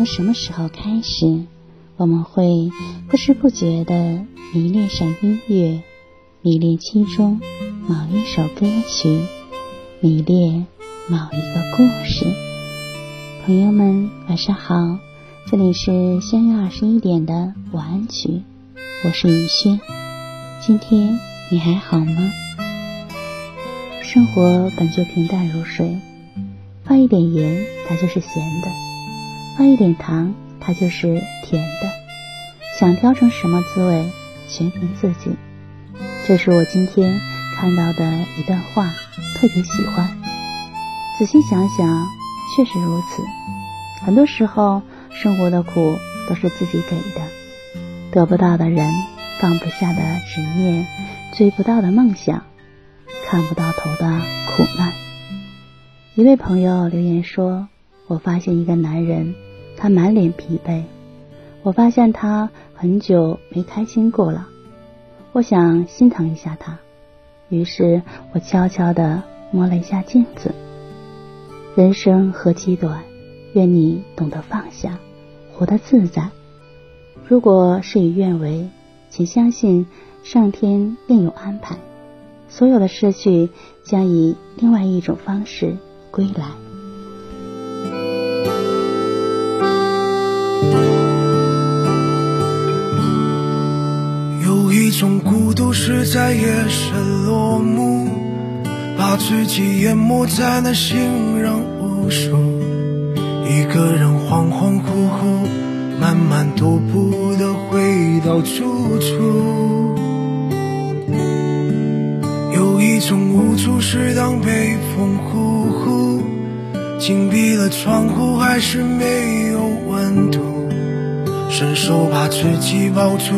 从什么时候开始，我们会不知不觉地迷恋上音乐，迷恋其中某一首歌曲，迷恋某一个故事？朋友们，晚上好，这里是相约二十一点的晚安曲，我是雨轩。今天你还好吗？生活本就平淡如水，放一点盐，它就是咸的。放一点糖，它就是甜的。想调成什么滋味，全凭自己。这是我今天看到的一段话，特别喜欢。仔细想想，确实如此。很多时候，生活的苦都是自己给的。得不到的人，放不下的执念，追不到的梦想，看不到头的苦难。一位朋友留言说：“我发现一个男人。”他满脸疲惫，我发现他很久没开心过了。我想心疼一下他，于是我悄悄地摸了一下镜子。人生何其短，愿你懂得放下，活得自在。如果事与愿违，请相信上天另有安排，所有的失去将以另外一种方式归来。一种孤独是在夜深落幕，把自己淹没在那行人无数，一个人恍恍惚惚，慢慢踱步的回到住处。有一种无助是当北风呼呼，紧闭了窗户还是没有温度，伸手把自己抱住。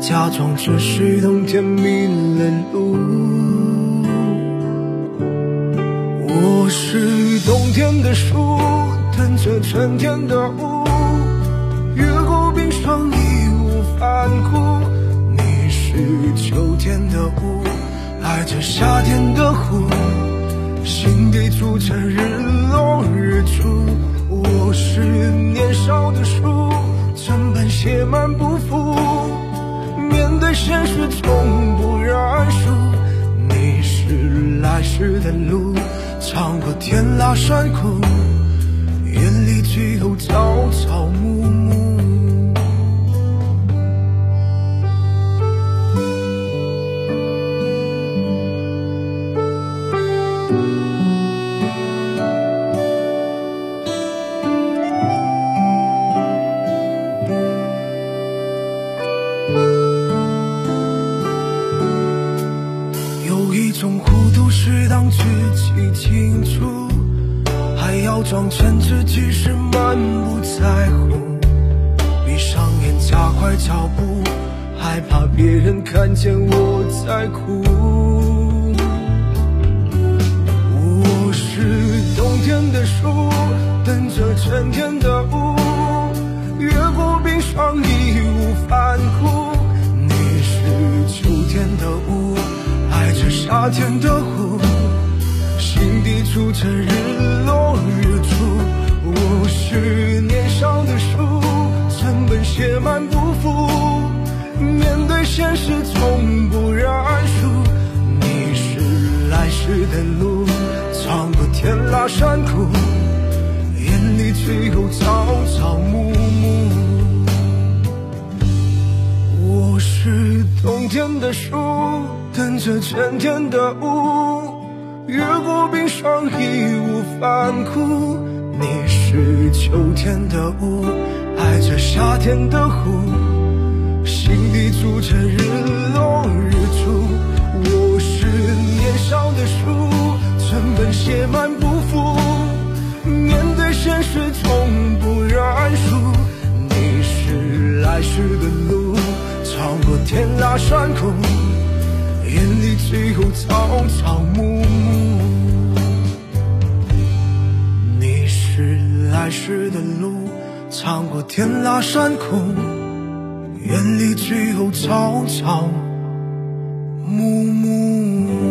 假装只是冬天迷了路，我是冬天的树，等着春天的雾，越过冰霜义无反顾。你是秋天的雾，爱着夏天的湖，心底住着日落日出。我是年少的书，是来时的路，尝过甜辣酸苦，眼里只有朝朝暮暮。自己清楚，还要装成自己是满不在乎，闭上眼加快脚步，害怕别人看见我在哭。我是冬天的树，等着春天的雾，越过冰霜义无反顾。你是秋天的雾，爱着夏天的湖，心底住着日落日出，我。是年少的书，成本写满不负。面对现实从不认输。你是来时的路，穿过甜辣酸苦，眼里只有朝朝暮暮。我是冬天的树，等着春天的雾，越过冰霜义无反顾。你是秋天的雾，爱着夏天的湖，心底住着日落日出。我是年少的书，成本写满不负。面对现实从不认输。你是来时的路，穿过甜辣酸苦，只有草草木木，你是来时的路，穿过天拉山谷，眼里只有草草木木。